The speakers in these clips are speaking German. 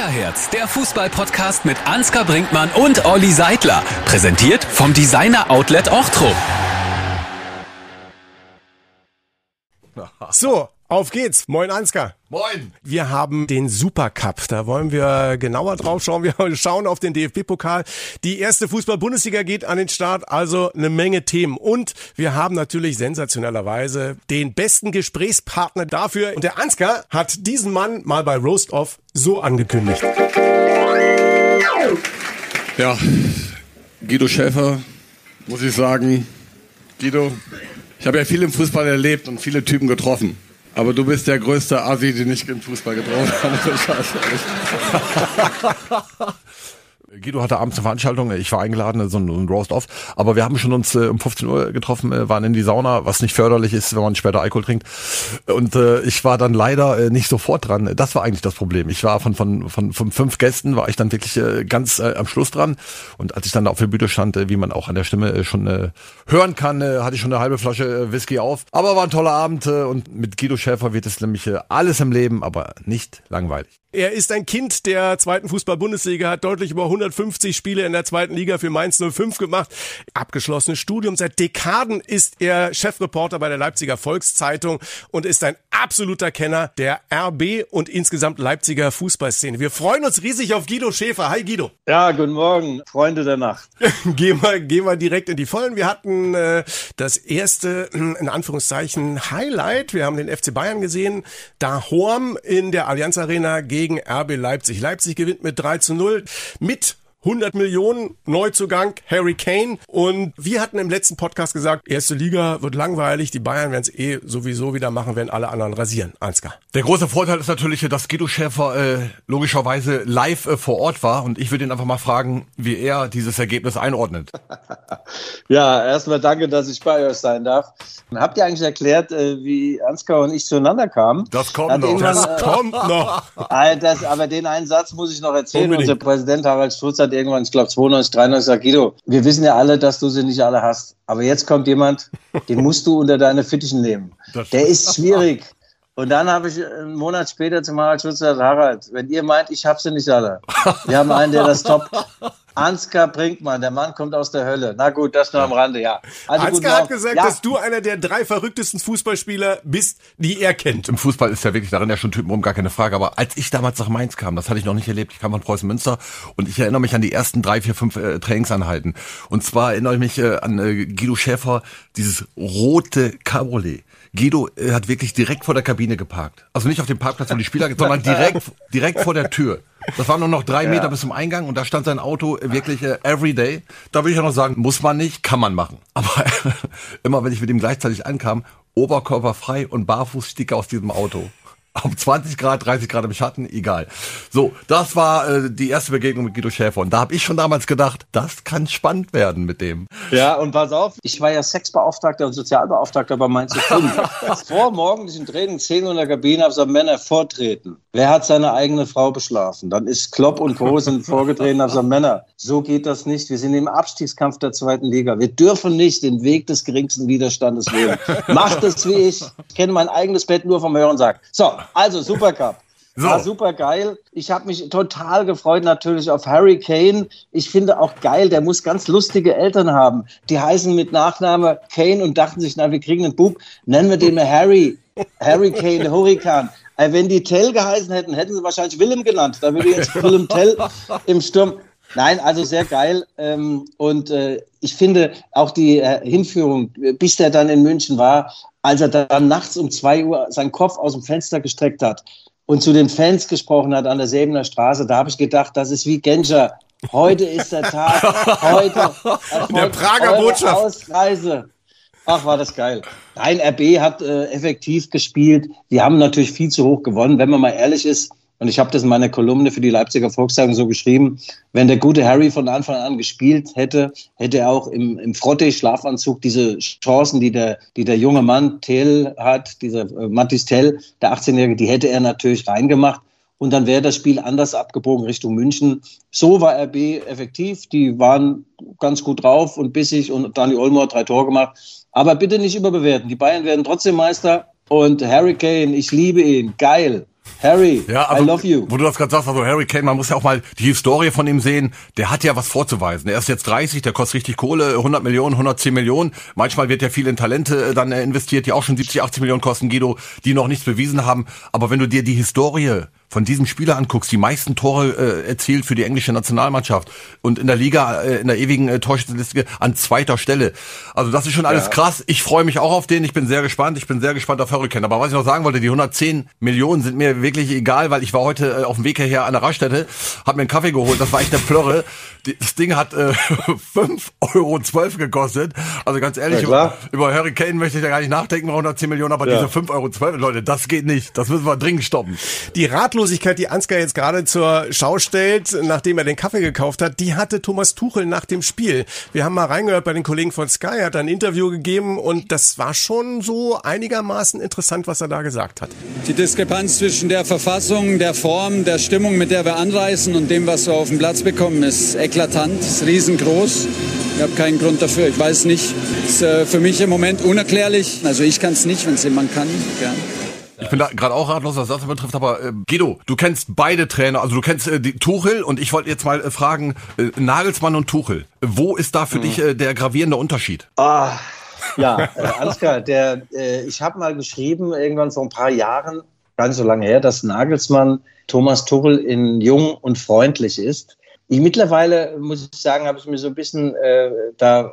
Kickerherz, der Fußball-Podcast mit Ansgar Brinkmann und Olli Seidler. Präsentiert vom Designer Outlet Ochtrup. So, auf geht's. Moin Ansgar. Moin. Wir haben den Supercup. Da wollen wir genauer drauf schauen. Wir schauen auf den DFB-Pokal. Die erste Fußball-Bundesliga geht an den Start. Also eine Menge Themen. Und wir haben natürlich sensationellerweise den besten Gesprächspartner dafür. Und der Ansgar hat diesen Mann mal bei Roast Off so angekündigt. Ja, Guido Schäfer, muss ich sagen. Guido, ich habe ja viel im Fußball erlebt und viele Typen getroffen. Aber du bist der größte Asi, den ich im Fußball getroffen habe. Guido hatte abends eine Veranstaltung, ich war eingeladen, so ein Roast-Off, aber wir haben schon uns äh, um 15 Uhr getroffen, äh, waren in die Sauna, was nicht förderlich ist, wenn man später Alkohol trinkt. Und äh, ich war dann leider äh, nicht sofort dran. Das war eigentlich das Problem. Ich war von, von, von, von fünf Gästen, war ich dann wirklich äh, ganz äh, am Schluss dran. Und als ich dann auf der Bühne stand, äh, wie man auch an der Stimme äh, schon äh, hören kann, äh, hatte ich schon eine halbe Flasche äh, Whisky auf. Aber war ein toller Abend äh, und mit Guido Schäfer wird es nämlich äh, alles im Leben, aber nicht langweilig. Er ist ein Kind der zweiten Fußball-Bundesliga, hat deutlich über 150 Spiele in der zweiten Liga für Mainz 05 gemacht. Abgeschlossenes Studium. Seit Dekaden ist er Chefreporter bei der Leipziger Volkszeitung und ist ein absoluter Kenner der RB und insgesamt Leipziger Fußballszene. Wir freuen uns riesig auf Guido Schäfer. Hi Guido. Ja, guten Morgen, Freunde der Nacht. gehen, wir, gehen wir direkt in die Vollen. Wir hatten äh, das erste, in Anführungszeichen, Highlight. Wir haben den FC Bayern gesehen. Da Horm in der Allianz Arena gegen gegen RB Leipzig. Leipzig gewinnt mit 3 zu 0 mit 100 Millionen Neuzugang Harry Kane und wir hatten im letzten Podcast gesagt, erste Liga wird langweilig, die Bayern werden es eh sowieso wieder machen, wenn alle anderen rasieren. Ansgar. Der große Vorteil ist natürlich, dass Guido Schäfer äh, logischerweise live äh, vor Ort war und ich würde ihn einfach mal fragen, wie er dieses Ergebnis einordnet. ja, erstmal danke, dass ich bei euch sein darf. Habt ihr eigentlich erklärt, äh, wie Ansgar und ich zueinander kamen? Das kommt noch. Das kommt noch. Das, aber den einen Satz muss ich noch erzählen. Unbedingt. Unser Präsident Harald Schulz hat irgendwann, ich glaube 92, 93 gesagt, Guido, wir wissen ja alle, dass du sie nicht alle hast. Aber jetzt kommt jemand, den musst du unter deine Fittichen nehmen. Der ist schwierig. Und dann habe ich einen Monat später zum Harald Schulz gesagt, Harald, wenn ihr meint, ich habe sie nicht alle. Wir haben einen, der das top. Ansgar Brinkmann, der Mann kommt aus der Hölle. Na gut, das nur am Rande, ja. Also Ansgar hat gesagt, ja. dass du einer der drei verrücktesten Fußballspieler bist, die er kennt. Im Fußball ist ja wirklich darin ja schon Typen rum, gar keine Frage. Aber als ich damals nach Mainz kam, das hatte ich noch nicht erlebt. Ich kam von Preußen Münster und ich erinnere mich an die ersten drei, vier, fünf äh, Trainingsanheiten. Und zwar erinnere ich mich äh, an äh, Guido Schäfer, dieses rote Cabriolet. Guido äh, hat wirklich direkt vor der Kabine geparkt. Also nicht auf dem Parkplatz, wo die Spieler, sondern direkt, direkt vor der Tür. Das waren nur noch drei ja. Meter bis zum Eingang und da stand sein Auto wirklich äh, everyday. Da würde ich auch noch sagen, muss man nicht, kann man machen. Aber immer wenn ich mit ihm gleichzeitig ankam, oberkörperfrei und barfuß stieg er aus diesem Auto ob 20 Grad, 30 Grad im Schatten, egal. So, das war äh, die erste Begegnung mit Guido Schäfer. Und da habe ich schon damals gedacht, das kann spannend werden mit dem. Ja, und pass auf, ich war ja Sexbeauftragter und Sozialbeauftragter bei Mainz 5. Vor morgendlichen Training 10 in der Kabine habe ich Männer vortreten. Wer hat seine eigene Frau beschlafen? Dann ist Klopp und Co. sind vorgetreten, habe gesagt, Männer, so geht das nicht. Wir sind im Abstiegskampf der zweiten Liga. Wir dürfen nicht den Weg des geringsten Widerstandes wählen. Macht es wie ich. Ich kenne mein eigenes Bett nur vom Hören sagen. So, also Supercup. So. War super geil. Ich habe mich total gefreut natürlich auf Harry Kane. Ich finde auch geil, der muss ganz lustige Eltern haben. Die heißen mit Nachname Kane und dachten sich, na, wir kriegen einen Bub. Nennen wir den mal Harry. Harry Kane, Hurrikan. Äh, wenn die Tell geheißen hätten, hätten sie wahrscheinlich Willem genannt. Da würde jetzt Willem Tell im Sturm. Nein, also sehr geil. Ähm, und äh, ich finde auch die äh, Hinführung, bis der dann in München war, als er dann nachts um zwei Uhr seinen Kopf aus dem Fenster gestreckt hat und zu den Fans gesprochen hat an der Säbener Straße, da habe ich gedacht, das ist wie Genscher. Heute ist der Tag, heute der Prager Botschaft. Ausreise. Ach, war das geil. Nein, RB hat äh, effektiv gespielt. Die haben natürlich viel zu hoch gewonnen, wenn man mal ehrlich ist. Und ich habe das in meiner Kolumne für die Leipziger Volkszeitung so geschrieben, wenn der gute Harry von Anfang an gespielt hätte, hätte er auch im, im Frotte-Schlafanzug diese Chancen, die der, die der junge Mann Tell hat, dieser äh, Mattis Tell, der 18-Jährige, die hätte er natürlich reingemacht. Und dann wäre das Spiel anders abgebogen Richtung München. So war RB effektiv. Die waren ganz gut drauf und bissig und Dani Olmo hat drei Tore gemacht. Aber bitte nicht überbewerten. Die Bayern werden trotzdem Meister. Und Harry Kane, ich liebe ihn. Geil. Harry, Ja, also, I love you. Wo du das gerade sagst, also Harry Kane, man muss ja auch mal die Historie von ihm sehen. Der hat ja was vorzuweisen. Er ist jetzt 30, der kostet richtig Kohle, 100 Millionen, 110 Millionen. Manchmal wird ja viel in Talente äh, dann äh, investiert, die auch schon 70, 80 Millionen kosten, Guido, die noch nichts bewiesen haben. Aber wenn du dir die Historie von diesem Spieler anguckst, die meisten Tore äh, erzielt für die englische Nationalmannschaft und in der Liga, äh, in der ewigen äh, Torschützenliste an zweiter Stelle. Also das ist schon alles krass. Ich freue mich auch auf den. Ich bin sehr gespannt. Ich bin sehr gespannt auf Hurricane. Aber was ich noch sagen wollte, die 110 Millionen sind mir wirklich egal, weil ich war heute äh, auf dem Weg hierher an der Raststätte, habe mir einen Kaffee geholt. Das war echt eine Plörre. Das Ding hat äh, 5,12 Euro gekostet. Also ganz ehrlich, Ja, über, Hurricane möchte ich ja gar nicht nachdenken, bei 110 Millionen, aber Ja. diese 5,12 Euro, Leute, das geht nicht. Das müssen wir dringend stoppen. Die Ratlosigkeit, die Ansgar jetzt gerade zur Schau stellt, nachdem er den Kaffee gekauft hat, die hatte Thomas Tuchel nach dem Spiel. Wir haben mal reingehört bei den Kollegen von Sky, hat ein Interview gegeben und das war schon so einigermaßen interessant, was er da gesagt hat. Die Diskrepanz zwischen der Verfassung, der Form, der Stimmung, mit der wir anreisen und dem, was wir auf den Platz bekommen, ist eklatant, ist riesengroß. Ich habe keinen Grund dafür. Ich weiß nicht. Ist äh, für mich im Moment unerklärlich. Also ich kann es nicht, wenn es jemand kann. Gern. Ich bin da gerade auch ratlos, was das betrifft, aber äh, Guido, du kennst beide Trainer, also du kennst äh, die Tuchel und ich wollte jetzt mal äh, fragen, äh, Nagelsmann und Tuchel, wo ist da für dich äh, der gravierende Unterschied? Ah, ja, äh, Ansgar, der, äh, ich habe mal geschrieben, irgendwann vor ein paar Jahren, gar nicht so lange her, dass Nagelsmann Thomas Tuchel in jung und freundlich ist. Ich, mittlerweile, muss ich sagen, habe ich mir so ein bisschen äh, da äh,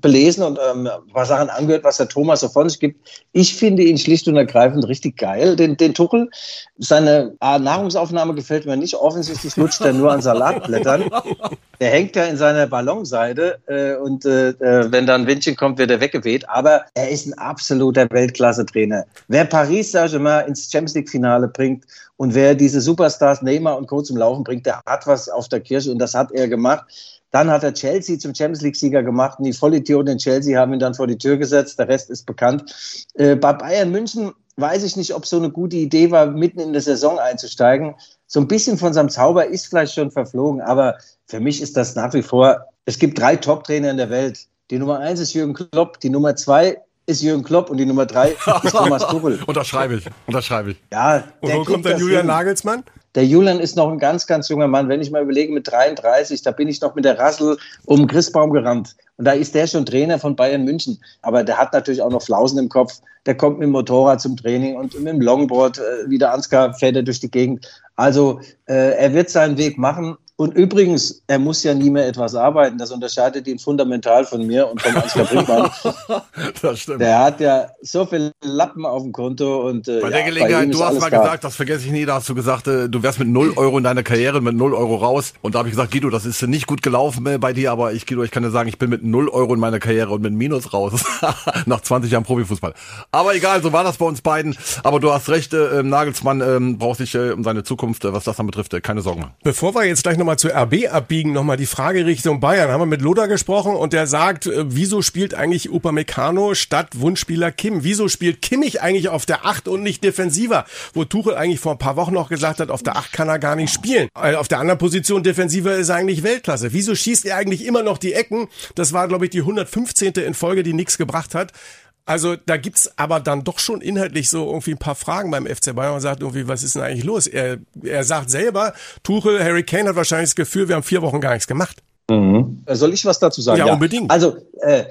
belesen und ähm, ein paar Sachen angehört, was der Thomas so von sich gibt. Ich finde ihn schlicht und ergreifend richtig geil, den, den Tuchel. Seine ah, Nahrungsaufnahme gefällt mir nicht. Offensichtlich lutscht er nur an Salatblättern. Der hängt ja in seiner Ballonseide äh, und äh, äh, wenn da ein Windchen kommt, wird er weggeweht. Aber er ist ein absoluter Weltklasse-Trainer. Wer Paris Saint-Germain ins Champions League-Finale bringt und wer diese Superstars Neymar und Co. zum Laufen bringt, der hat was auf der Kirche und das hat er gemacht. Dann hat er Chelsea zum Champions League-Sieger gemacht und die Vollidioten in Chelsea haben ihn dann vor die Tür gesetzt. Der Rest ist bekannt. Äh, bei Bayern München weiß ich nicht, ob so eine gute Idee war, mitten in der Saison einzusteigen. So ein bisschen von seinem Zauber ist vielleicht schon verflogen, aber für mich ist das nach wie vor, es gibt drei Top-Trainer in der Welt. Die Nummer eins ist Jürgen Klopp, die Nummer zwei ist Jürgen Klopp und die Nummer drei ist Thomas Tuchel. Unterschreibe ich, unterschreibe ich. Ja, Und der wo kommt dann das Julian hin. Nagelsmann? Der Julian ist noch ein ganz, ganz junger Mann. Wenn ich mal überlege, mit 33, da bin ich noch mit der Rassel um den Christbaum gerannt. Und da ist der schon Trainer von Bayern München. Aber der hat natürlich auch noch Flausen im Kopf. Der kommt mit dem Motorrad zum Training und mit dem Longboard, äh, wie der Ansgar, fährt er durch die Gegend. Also äh, er wird seinen Weg machen. Und übrigens, er muss ja nie mehr etwas arbeiten. Das unterscheidet ihn fundamental von mir und vom Ansgar Brinkmann. Das stimmt. Der hat ja so viele Lappen auf dem Konto. Und, äh, Bei ja, der ihm Gelegenheit, ist du hast mal da. gesagt, das vergesse ich nie, da hast du gesagt, äh, du wärst mit 0 Euro in deiner Karriere, mit 0 Euro raus. Und da habe ich gesagt, Guido, das ist nicht gut gelaufen äh, bei dir, aber ich, Guido, ich kann dir sagen, ich bin mit 0 Euro in meiner Karriere und mit Minus raus. Nach 20 Jahren Profifußball. Aber egal, so war das bei uns beiden. Aber du hast recht, äh, Nagelsmann ähm, braucht sich äh, um seine Zukunft, äh, was das dann betrifft, äh, keine Sorgen machen. Bevor wir jetzt gleich nochmal zu RB abbiegen, nochmal die Frage Richtung Bayern. Haben wir mit Lothar gesprochen und der sagt, äh, wieso spielt eigentlich Upamecano statt Wunschspieler Kim? Wieso spielt Kimmich eigentlich auf der 8 und nicht defensiver? Wo Tuchel eigentlich vor ein paar Wochen noch gesagt hat, auf der 8 kann er gar nicht spielen. Äh, Auf der anderen Position defensiver ist er eigentlich Weltklasse. Wieso schießt er eigentlich immer noch die Ecken? Das war, glaube ich, die 115. in Folge, die nichts gebracht hat. Also da gibt's aber dann doch schon inhaltlich so irgendwie ein paar Fragen beim FC Bayern und sagt irgendwie, was ist denn eigentlich los? Er, er sagt selber, Tuchel, Harry Kane hat wahrscheinlich das Gefühl, wir haben vier Wochen gar nichts gemacht. Soll ich was dazu sagen? Ja, unbedingt. Also, äh,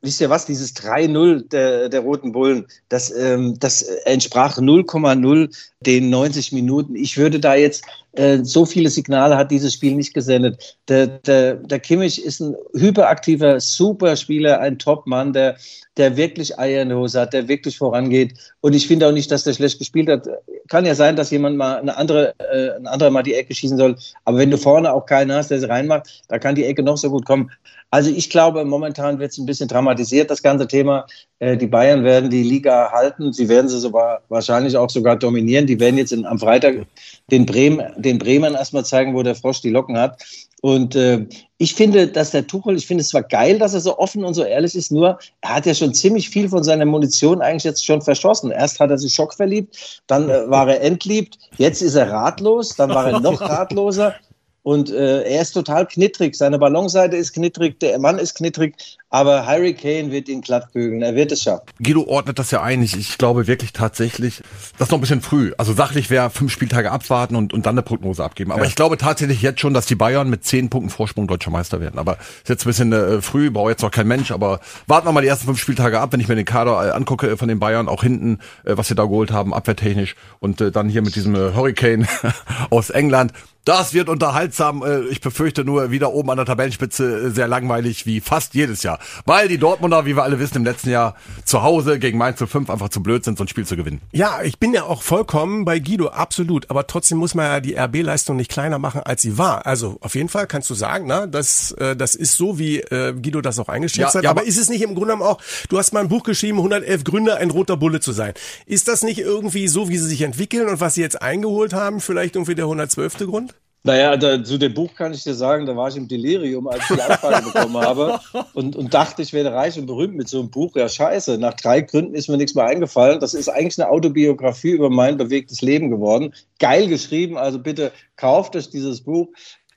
wisst ihr was, dieses 3-0 der, der Roten Bullen, das, ähm, das entsprach 0,0 den 90 Minuten. Ich würde da jetzt, äh, so viele Signale hat dieses Spiel nicht gesendet. Der, der, der Kimmich ist ein hyperaktiver Superspieler, ein Top-Mann, der, der wirklich Eier in der Hose hat, der wirklich vorangeht. Und ich finde auch nicht, dass der schlecht gespielt hat. Kann ja sein, dass jemand mal eine andere, äh, ein anderer mal die Ecke schießen soll. Aber wenn du vorne auch keinen hast, der sie reinmacht, da kann die Ecke noch so gut kommen. Also ich glaube, momentan wird es ein bisschen dramatisiert, das ganze Thema. Äh, die Bayern werden die Liga halten. Sie werden sie sogar wahrscheinlich auch sogar dominieren. Die werden jetzt in, am Freitag den, Bremen, den Bremern erstmal zeigen, wo der Frosch die Locken hat. Und äh, ich finde, dass der Tuchel, ich finde es zwar geil, dass er so offen und so ehrlich ist, nur er hat ja schon ziemlich viel von seiner Munition eigentlich jetzt schon verschossen. Erst hat er sich schockverliebt, dann äh, war er entliebt, jetzt ist er ratlos, dann war er noch ratloser. Und äh, er ist total knittrig. Seine Ballonseite ist knittrig, der Mann ist knittrig. Aber Harry Kane wird ihn glatt bügeln. Er wird es schaffen. Guido ordnet das ja ein. Ich, ich glaube wirklich tatsächlich, das ist noch ein bisschen früh. Also sachlich wäre fünf Spieltage abwarten und, und dann eine Prognose abgeben. Aber ja. ich glaube tatsächlich jetzt schon, dass die Bayern mit zehn Punkten Vorsprung deutscher Meister werden. Aber ist jetzt ein bisschen äh, früh, braucht jetzt noch kein Mensch. Aber warten wir mal die ersten fünf Spieltage ab, wenn ich mir den Kader äh, angucke äh, von den Bayern, auch hinten, äh, was sie da geholt haben, abwehrtechnisch. Und äh, dann hier mit diesem äh, Hurricane aus England. Das wird unterhaltsam. Äh, ich befürchte nur wieder oben an der Tabellenspitze äh, sehr langweilig wie fast jedes Jahr. Weil die Dortmunder, wie wir alle wissen, im letzten Jahr zu Hause gegen Mainz 05 einfach zu blöd sind, so ein Spiel zu gewinnen. Ja, ich bin ja auch vollkommen bei Guido, absolut. Aber trotzdem muss man ja die RB-Leistung nicht kleiner machen, als sie war. Also auf jeden Fall kannst du sagen, na, das, äh, das ist so, wie äh, Guido das auch eingeschätzt ja, hat. Ja, aber, aber ist es nicht im Grunde genommen auch, du hast mal ein Buch geschrieben, 111 Gründe, ein roter Bulle zu sein. Ist das nicht irgendwie so, wie sie sich entwickeln und was sie jetzt eingeholt haben, vielleicht irgendwie der 112. Grund? Naja, da, zu dem Buch kann ich dir sagen, da war ich im Delirium, als ich die Anfrage bekommen habe und, und dachte, ich werde reich und berühmt mit so einem Buch. Ja, scheiße, nach drei Gründen ist mir nichts mehr eingefallen. Das ist eigentlich eine Autobiografie über mein bewegtes Leben geworden. Geil geschrieben, also bitte kauft euch dieses Buch.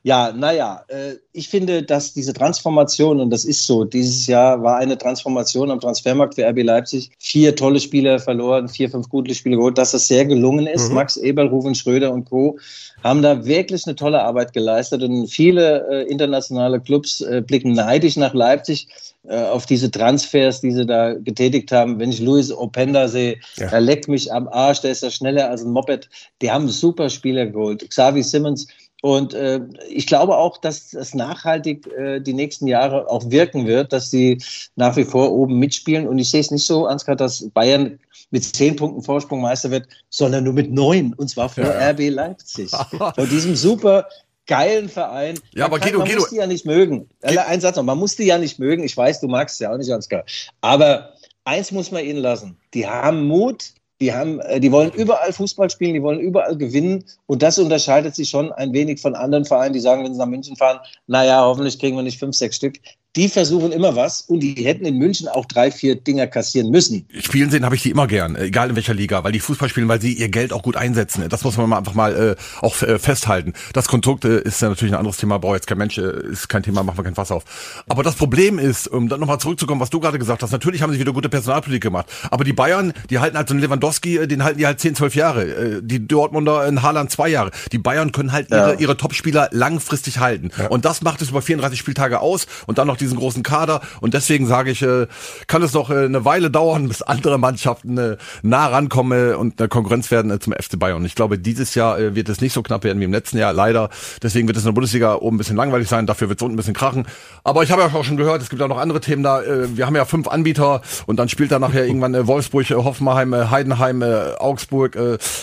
Ja, naja, äh, ich finde, dass diese Transformation, und das ist so, dieses Jahr war eine Transformation am Transfermarkt für RB Leipzig. Vier tolle Spieler verloren, vier, fünf gute Spieler geholt, dass das sehr gelungen ist. Mhm. Max Eberl, Rufen Schröder und Co. haben da wirklich eine tolle Arbeit geleistet und viele äh, internationale Clubs äh, blicken neidisch nach Leipzig auf diese Transfers, die sie da getätigt haben. Wenn ich Luis Openda sehe, ja. er leckt mich am Arsch, der ist ja schneller als ein Moped. Die haben super Spieler geholt. Xavi Simmons, und äh, ich glaube auch, dass das nachhaltig äh, die nächsten Jahre auch wirken wird, dass sie nach wie vor oben mitspielen. Und ich sehe es nicht so, Ansgar, dass Bayern mit zehn Punkten Vorsprung Meister wird, sondern nur mit neun. Und zwar vor ja. RB Leipzig. vor diesem super geilen Verein. Ja, aber kann, Guido, man Guido. muss die ja nicht mögen. Guido. Ein Satz noch, man muss die ja nicht mögen. Ich weiß, du magst sie ja auch nicht, Ansgar. Aber eins muss man ihnen lassen. Die haben Mut, die haben, äh, die wollen überall Fußball spielen, die wollen überall gewinnen. Und das unterscheidet sich schon ein wenig von anderen Vereinen, die sagen, wenn sie nach München fahren, naja, hoffentlich kriegen wir nicht fünf, sechs Stück die versuchen immer was und die hätten in München auch drei, vier Dinger kassieren müssen. Spielen sehen habe ich die immer gern, egal in welcher Liga, weil die Fußball spielen, weil sie ihr Geld auch gut einsetzen. Das muss man einfach mal äh, auch äh, festhalten. Das Konstrukt äh, ist ja natürlich ein anderes Thema, braucht jetzt kein Mensch, äh, ist kein Thema, machen wir kein Fass auf. Aber das Problem ist, um dann nochmal zurückzukommen, was du gerade gesagt hast, natürlich haben sie wieder gute Personalpolitik gemacht, aber die Bayern, die halten halt so einen Lewandowski, äh, den halten die halt 10, 12 Jahre, äh, die Dortmunder in Haaland zwei Jahre. Die Bayern können halt ihre, ja. ihre Topspieler langfristig halten. Ja. Und das macht es über 34 Spieltage aus und dann noch diesen großen Kader und deswegen sage ich, äh, kann es noch äh, eine Weile dauern, bis andere Mannschaften äh, nah rankommen und eine Konkurrenz werden zum FC Bayern. Ich glaube, dieses Jahr wird es nicht so knapp werden wie im letzten Jahr, leider. Deswegen wird es in der Bundesliga oben ein bisschen langweilig sein, dafür wird es unten ein bisschen krachen. Aber ich habe ja auch schon gehört, es gibt ja noch andere Themen da. Wir haben ja fünf Anbieter und dann spielt da nachher irgendwann Wolfsburg, Hoffenheim, Heidenheim, Augsburg,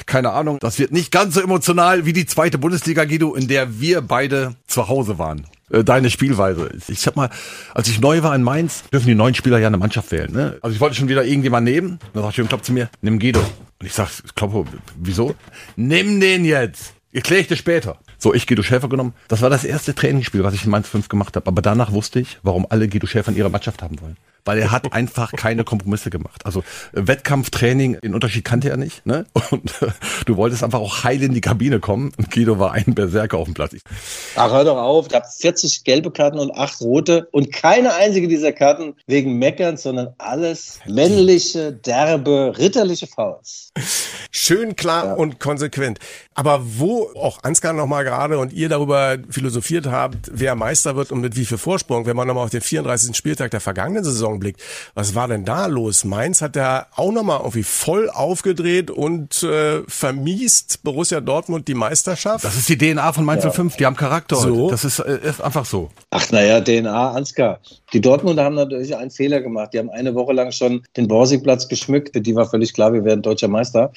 keine Ahnung. Das wird nicht ganz so emotional wie die zweite Bundesliga, Guido, in der wir beide zu Hause waren. Äh, deine Spielweise. Ich hab mal, als ich neu war in Mainz, dürfen die neuen Spieler ja eine Mannschaft wählen. Ne? Also ich wollte schon wieder irgendjemand nehmen. Dann sagt Jürgen Klopp zu mir, nimm Guido. Und ich sag, Klopp, wieso? Nimm den jetzt. Erkläre ich dir später. So, ich Guido Schäfer genommen. Das war das erste Trainingsspiel, was ich in Mainz 5 gemacht habe. Aber danach wusste ich, warum alle Guido Schäfer in ihrer Mannschaft haben wollen weil er hat einfach keine Kompromisse gemacht. Also äh, Wettkampftraining, den Unterschied kannte er nicht. Ne? Und äh, du wolltest einfach auch heil in die Kabine kommen. Und Guido war ein Berserker auf dem Platz. Ach, hör doch auf. Ich habe 40 gelbe Karten und acht rote. Und keine einzige dieser Karten wegen Meckern, sondern alles männliche, derbe, ritterliche Fouls. Schön klar ja. und konsequent. Aber wo auch Ansgar nochmal gerade und ihr darüber philosophiert habt, wer Meister wird und mit wie viel Vorsprung, wenn man nochmal auf den 34. Spieltag der vergangenen Saison blickt, was war denn da los? Mainz hat da auch nochmal irgendwie voll aufgedreht und äh, vermiest Borussia Dortmund die Meisterschaft. Das ist die DNA von Mainz ja. 05, die haben Charakter. So. Das ist, äh, ist einfach so. Ach naja, DNA, Ansgar. Die Dortmunder haben natürlich einen Fehler gemacht. Die haben eine Woche lang schon den Borsigplatz geschmückt. Die war völlig klar, wir werden deutscher Meister.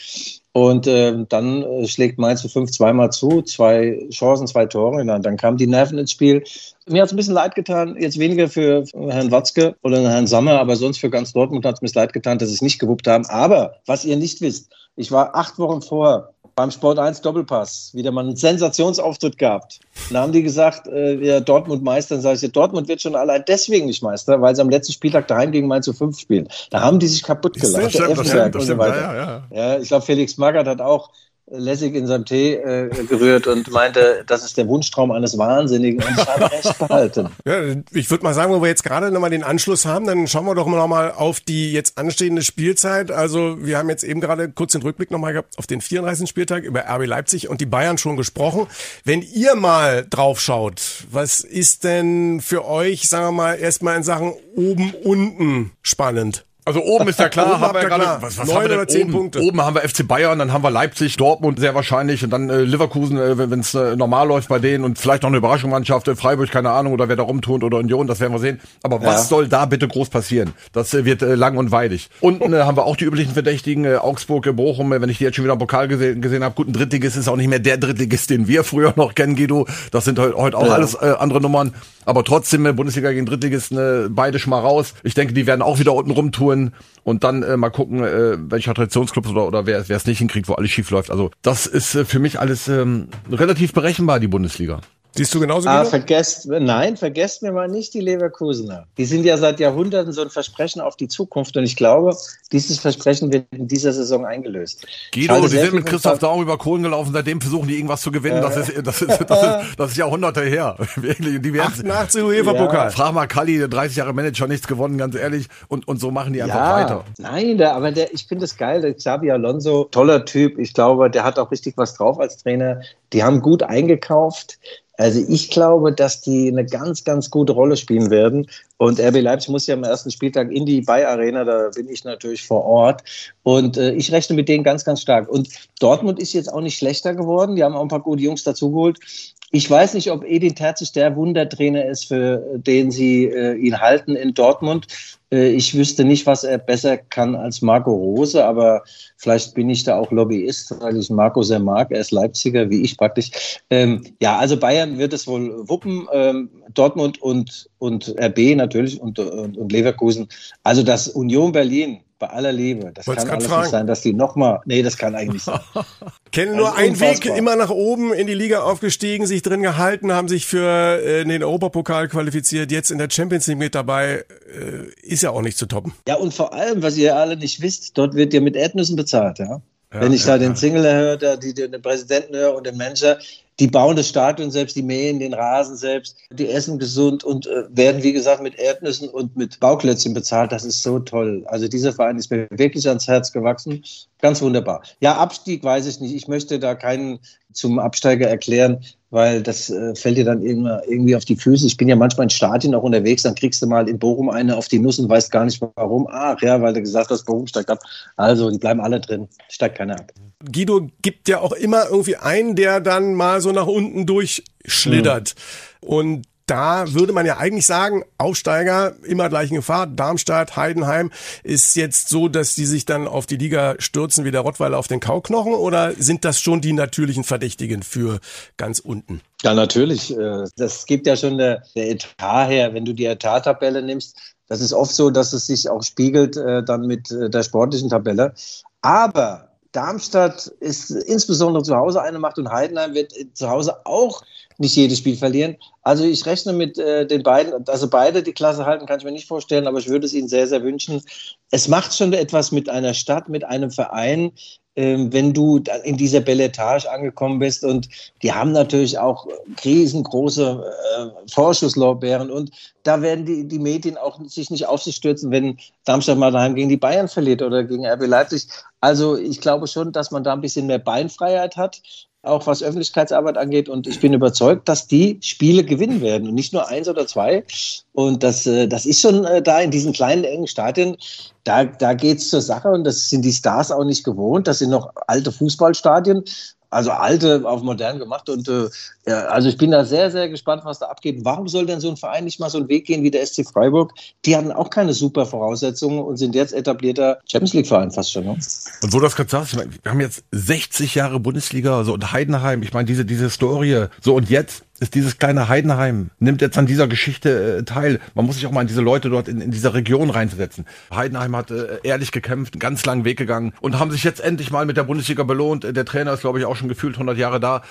Und äh, dann schlägt Mainz zu fünf zweimal zu, zwei Chancen, zwei Tore. Und dann kamen die Nerven ins Spiel. Mir hat es ein bisschen leid getan, jetzt weniger für Herrn Watzke oder Herrn Sommer, aber sonst für ganz Dortmund hat es mir leid getan, dass sie es nicht gewuppt haben. Aber was ihr nicht wisst, ich war acht Wochen vor beim Sport 1 Doppelpass wieder mal einen Sensationsauftritt gehabt. Da haben die gesagt, äh, wir Dortmund Meister. Dann sage ich, ja, Dortmund wird schon allein deswegen nicht Meister, weil sie am letzten Spieltag daheim gegen Mainz zu 5 spielen. Da haben die sich kaputt gelacht. Das stimmt, das stimmt, das stimmt, ja, ja. ja, ich glaube, Felix Magath hat auch lässig in seinem Tee äh, gerührt und meinte, das ist der Wunschtraum eines Wahnsinnigen und ich habe recht behalten. Ja, ich würde mal sagen, wo wir jetzt gerade nochmal den Anschluss haben, dann schauen wir doch mal nochmal auf die jetzt anstehende Spielzeit. Also wir haben jetzt eben gerade kurz den Rückblick nochmal gehabt auf den 34. Spieltag über RB Leipzig und die Bayern schon gesprochen. Wenn ihr mal drauf schaut, was ist denn für euch, sagen wir mal, erstmal in Sachen oben, unten spannend? Also oben ist ja klar, Oben haben wir ihr gerade, was, was Neun oder zehn oben? Punkte. Oben haben wir FC Bayern, dann haben wir Leipzig, Dortmund sehr wahrscheinlich und dann äh, Leverkusen, äh, wenn es äh, normal läuft bei denen und vielleicht noch eine Überraschungsmannschaft, äh, Freiburg, keine Ahnung, oder wer da rumtont oder Union, das werden wir sehen. Aber was Ja. soll da bitte groß passieren? Das äh, wird äh, lang und weilig. Unten äh, haben wir auch die üblichen Verdächtigen, äh, Augsburg, äh, Bochum, äh, wenn ich die jetzt schon wieder im Pokal gesehen, gesehen habe. Gut, ein Drittligist ist auch nicht mehr der Drittligist, den wir früher noch kennen, Guido. Das sind heute heute auch Ja. alles äh, andere Nummern. Aber trotzdem, äh, Bundesliga gegen Drittligisten, äh, beide schon mal raus. Ich denke, die werden auch wieder unten rumtouren und dann äh, mal gucken, äh, welcher Traditionsclub oder, oder wer wer es nicht hinkriegt, wo alles schief läuft. Also das ist äh, für mich alles ähm, relativ berechenbar, die Bundesliga. Siehst du genauso Ah, vergesst, nein, vergesst mir mal nicht die Leverkusener. Die sind ja seit Jahrhunderten so ein Versprechen auf die Zukunft und ich glaube, dieses Versprechen wird in dieser Saison eingelöst. Guido, die sehr sind mit Christoph Daum über Kohlen gelaufen, seitdem versuchen die irgendwas zu gewinnen. Das ist, das ist, das ist, das ist Jahrhunderte her. Wirklich. Die werden, 88 UEFA-Pokal. Frag mal Kalli, der 30 Jahre Manager, nichts gewonnen, ganz ehrlich. Und, und so machen die einfach weiter. Nein, der, aber der, ich finde es geil. Der Xabi Alonso, toller Typ. Ich glaube, der hat auch richtig was drauf als Trainer. Die haben gut eingekauft. Also ich glaube, dass die eine ganz, ganz gute Rolle spielen werden. Und RB Leipzig muss ja am ersten Spieltag in die Bay Arena, da bin ich natürlich vor Ort. Und äh, ich rechne mit denen ganz, ganz stark. Und Dortmund ist jetzt auch nicht schlechter geworden. Die haben auch ein paar gute Jungs dazugeholt. Ich weiß nicht, ob Edin Terzic der Wundertrainer ist, für den sie äh, ihn halten in Dortmund. Äh, ich wüsste nicht, was er besser kann als Marco Rose, aber vielleicht bin ich da auch Lobbyist, weil ich Marco sehr mag. Er ist Leipziger, wie ich praktisch. Ähm, ja, also Bayern wird es wohl wuppen. Ähm, Dortmund und, und RB natürlich und, und, und Leverkusen. Also das Union Berlin, bei aller Liebe, das Wollt's kann alles fragen. nicht sein, dass die nochmal. Nee, das kann eigentlich nicht sein. Kennen nur einen Weg, immer nach oben in die Liga aufgestiegen, sich drin gehalten, haben sich für äh, den Europapokal qualifiziert, jetzt in der Champions League mit dabei, äh, ist ja auch nicht zu toppen. Ja, und vor allem, was ihr alle nicht wisst, dort wird ja mit Erdnüssen bezahlt, ja. Wenn ich da den Single höre, da die, den Präsidenten höre und den Manager, die bauen das Stadion selbst, die mähen den Rasen selbst, die essen gesund und äh, werden, wie gesagt, mit Erdnüssen und mit Bauklötzchen bezahlt. Das ist so toll. Also dieser Verein ist mir wirklich ans Herz gewachsen. Ganz wunderbar. Ja, Abstieg weiß ich nicht. Ich möchte da keinen zum Absteiger erklären, weil das äh, fällt dir dann irgendwie auf die Füße. Ich bin ja manchmal in Stadien auch unterwegs, dann kriegst du mal in Bochum eine auf die Nuss und weißt gar nicht warum. Ach ja, weil du gesagt hast, Bochum steigt ab. Also, die bleiben alle drin. Steigt keiner ab. Guido gibt ja auch immer irgendwie einen, der dann mal so nach unten durchschlittert. Und da würde man ja eigentlich sagen, Aufsteiger immer gleich in Gefahr. Darmstadt, Heidenheim ist jetzt so, dass die sich dann auf die Liga stürzen wie der Rottweiler auf den Kauknochen oder sind das schon die natürlichen Verdächtigen für ganz unten? Ja, natürlich. äh, Das gibt ja schon der, der Etat her. Wenn du die Etat-Tabelle nimmst, das ist oft so, dass es sich auch spiegelt äh, dann mit äh, der sportlichen Tabelle. Aber Darmstadt ist insbesondere zu Hause eine Macht und Heidenheim wird äh, zu Hause auch nicht jedes Spiel verlieren. Also ich rechne mit äh, den beiden, also beide die Klasse halten, kann ich mir nicht vorstellen, aber ich würde es ihnen sehr, sehr wünschen. Es macht schon etwas mit einer Stadt, mit einem Verein, wenn du in dieser Belletage angekommen bist. Und die haben natürlich auch riesengroße äh, Vorschusslorbeeren. Und da werden die, die Medien auch sich nicht auf sich stürzen, wenn Darmstadt mal daheim gegen die Bayern verliert oder gegen RB Leipzig. Also ich glaube schon, dass man da ein bisschen mehr Beinfreiheit hat auch was Öffentlichkeitsarbeit angeht. Und ich bin überzeugt, dass die Spiele gewinnen werden und nicht nur eins oder zwei. Und das, äh, das ist schon äh, da in diesen kleinen, engen Stadien, da, da geht's zur Sache und das sind die Stars auch nicht gewohnt. Das sind noch alte Fußballstadien. Also alte auf modern gemacht und äh, ja, also ich bin da sehr, sehr gespannt, was da abgeht. Warum soll denn so ein Verein nicht mal so einen Weg gehen wie der SC Freiburg? Die hatten auch keine super Voraussetzungen und sind jetzt etablierter Champions League Verein fast schon. Ne? Und wo du das gerade sagst, ich meine, wir haben jetzt 60 Jahre Bundesliga, so und Heidenheim, ich meine, diese, diese Story, so und jetzt ist dieses kleine Heidenheim, nimmt jetzt an dieser Geschichte äh, teil. Man muss sich auch mal in diese Leute dort in, in dieser Region reinsetzen. Heidenheim hat äh, ehrlich gekämpft, einen ganz langen Weg gegangen und haben sich jetzt endlich mal mit der Bundesliga belohnt. Der Trainer ist, glaube ich, auch schon gefühlt 100 Jahre da.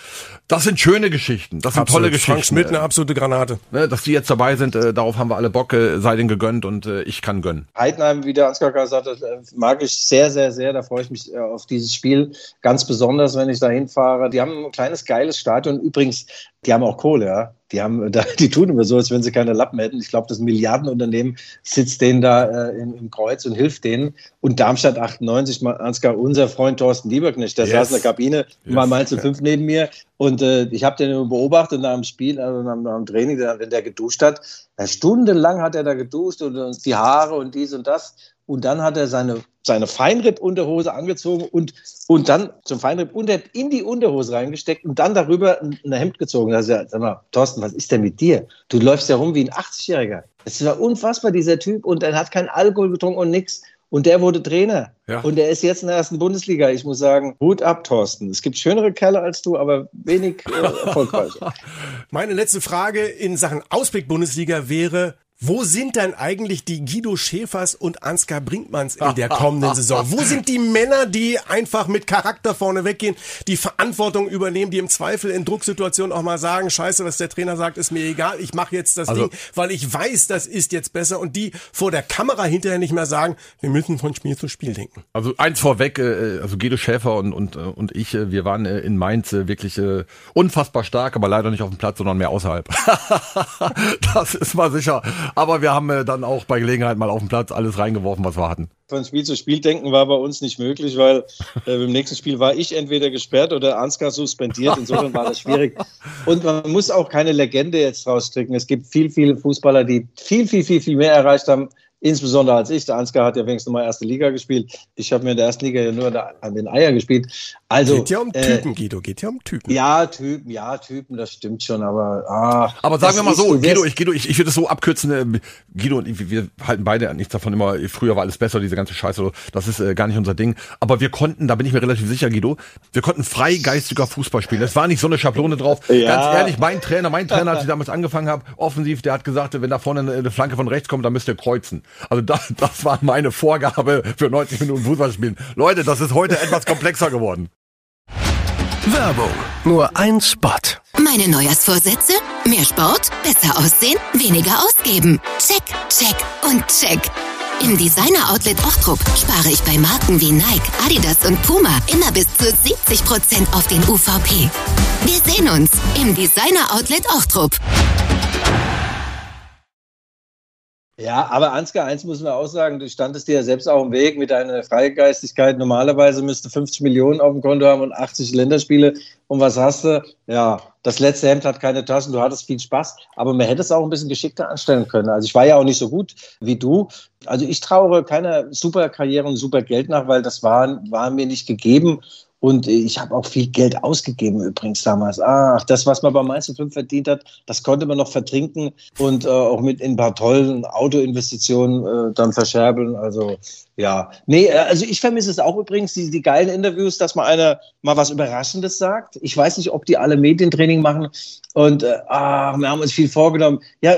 Das sind schöne Geschichten. Das sind Absolut. tolle Geschichten. Frank Schmidt, eine absolute Granate. Ne, dass die jetzt dabei sind, äh, darauf haben wir alle Bock, äh, sei denen gegönnt und äh, ich kann gönnen. Heidenheim, wie der Ansgar gerade sagte, äh, mag ich sehr, sehr, sehr. Da freue ich mich äh, auf dieses Spiel ganz besonders, wenn ich da hinfahre. Die haben ein kleines, geiles Stadion. Übrigens, die haben auch Kohle, ja. Die, haben, die tun immer so, als wenn sie keine Lappen hätten. Ich glaube, das Milliardenunternehmen sitzt denen da äh, im, im, Kreuz und hilft denen. Und Darmstadt 98, mal, Ansgar, unser Freund Thorsten Lieberknecht, der yes. saß in der Kabine, yes. mal mal zu fünf neben mir. Und äh, ich habe den beobachtet nach dem Spiel, also nach, nach dem Training, wenn der geduscht hat. Stundenlang hat er da geduscht und, und die Haare und dies und das. Und dann hat er seine, seine Feinripp-Unterhose angezogen und, und dann zum Feinripp unter, in die Unterhose reingesteckt und dann darüber ein, ein Hemd gezogen. Da ja, sag mal, Thorsten, was ist denn mit dir? Du läufst ja rum wie ein 80-Jähriger. Das war unfassbar, dieser Typ. Und er hat keinen Alkohol getrunken und nichts. Und der wurde Trainer. Ja. Und er ist jetzt in der ersten Bundesliga. Ich muss sagen, Hut ab, Thorsten. Es gibt schönere Kerle als du, aber wenig äh, erfolgreiche. Meine letzte Frage in Sachen Ausblick Bundesliga wäre, wo sind denn eigentlich die Guido Schäfers und Ansgar Brinkmanns in der kommenden Saison? Wo sind die Männer, die einfach mit Charakter vorne weggehen, die Verantwortung übernehmen, die im Zweifel in Drucksituationen auch mal sagen, scheiße, was der Trainer sagt, ist mir egal, ich mache jetzt das also, Ding, weil ich weiß, das ist jetzt besser und die vor der Kamera hinterher nicht mehr sagen, wir müssen von Spiel zu Spiel denken. Also eins vorweg, äh, also Guido Schäfer und, und, äh, und ich, äh, wir waren in Mainz wirklich unfassbar stark, aber leider nicht auf dem Platz, sondern mehr außerhalb. das ist mal sicher. Aber wir haben äh, dann auch bei Gelegenheit mal auf dem Platz alles reingeworfen, was wir hatten. Von Spiel zu Spiel denken war bei uns nicht möglich, weil äh, im nächsten Spiel war ich entweder gesperrt oder Ansgar suspendiert. Insofern war das schwierig. Und man muss auch keine Legende jetzt rausstricken. Es gibt viel, viele Fußballer, die viel, viel, viel, viel mehr erreicht haben insbesondere als ich. Der Ansgar hat ja wenigstens mal erste Liga gespielt. Ich habe mir in der ersten Liga ja nur an den Eier gespielt. Also, geht ja um Typen, äh, Guido, geht ja um Typen. Ja, Typen, ja, Typen, das stimmt schon, aber ah, Aber sagen wir mal so, Guido, ich, Guido, ich, ich würde es so abkürzen, äh, Guido und ich, wir halten beide nichts davon immer, früher war alles besser, diese ganze Scheiße, das ist äh, gar nicht unser Ding. Aber wir konnten, da bin ich mir relativ sicher, Guido, wir konnten freigeistiger Fußball spielen. Es war nicht so eine Schablone drauf. Ja. Ganz ehrlich, mein Trainer, mein Trainer, als ich damals angefangen habe, offensiv, der hat gesagt, wenn da vorne eine Flanke von rechts kommt, dann müsst ihr kreuzen. Also da, da das war meine Vorgabe für 90 Minuten Fußball spielen. Leute, das ist heute etwas komplexer geworden. Werbung. Nur ein Spot. Meine Neujahrsvorsätze? Mehr Sport, besser aussehen, weniger ausgeben. Check, check und check. Im Designer Outlet Ochtrup spare ich bei Marken wie Nike, Adidas und Puma immer bis zu 70% auf den UVP. Wir sehen uns im Designer Outlet Ochtrup. Ja, aber Ansgar, eins müssen wir auch sagen, du standest dir ja selbst auch im Weg mit deiner Freigeistigkeit. Normalerweise müsste 50 Millionen auf dem Konto haben und 80 Länderspiele. Und was hast du? Ja, das letzte Hemd hat keine Taschen, du hattest viel Spaß, aber man hätte es auch ein bisschen geschickter anstellen können. Also ich war ja auch nicht so gut wie du. Also ich traue keiner super Karriere und super Geld nach, weil das war, war mir nicht gegeben. Und ich habe auch viel Geld ausgegeben übrigens damals. Ach, das, was man bei Mainz 5 verdient hat, das konnte man noch vertrinken und äh, auch mit in ein paar tollen Autoinvestitionen äh, dann verscherbeln. Also ja, nee, äh, also ich vermisse es auch übrigens, die, die geilen Interviews, dass mal einer mal was Überraschendes sagt. Ich weiß nicht, ob die alle Medientraining machen und äh, ah, wir haben uns viel vorgenommen. Ja,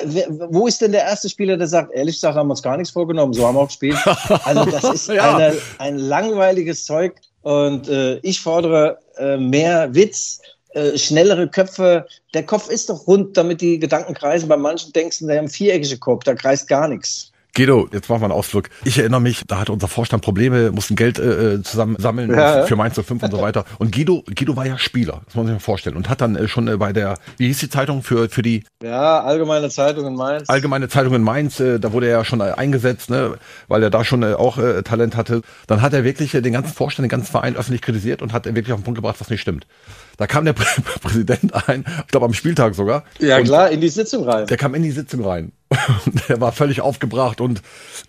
wo ist denn der erste Spieler, der sagt, ehrlich gesagt, haben wir uns gar nichts vorgenommen, so haben wir auch gespielt. Also das ist ja. eine, ein langweiliges Zeug. Und äh, ich fordere äh, mehr Witz, äh, schnellere Köpfe. Der Kopf ist doch rund, damit die Gedanken kreisen. Bei manchen denkst du, der haben einen viereckigen Kopf, da kreist gar nichts. Guido, jetzt machen wir einen Ausflug. Ich erinnere mich, da hatte unser Vorstand Probleme, mussten Geld äh, äh zusammen sammeln ja, für Mainz 05 und so weiter. Und Guido, Guido war ja Spieler, das muss man sich mal vorstellen. Und hat dann äh, schon äh, bei der, wie hieß die Zeitung für, für die? Ja, Allgemeine Zeitung in Mainz. Allgemeine Zeitung in Mainz, äh, da wurde er ja schon äh, eingesetzt, ne, weil er da schon äh, auch äh, Talent hatte. Dann hat er wirklich den ganzen Vorstand, den ganzen Verein öffentlich kritisiert und hat wirklich auf den Punkt gebracht, was nicht stimmt. Da kam der Präsident ein, ich glaube am Spieltag sogar. Ja klar, in die Sitzung rein. Der kam in die Sitzung rein er war völlig aufgebracht und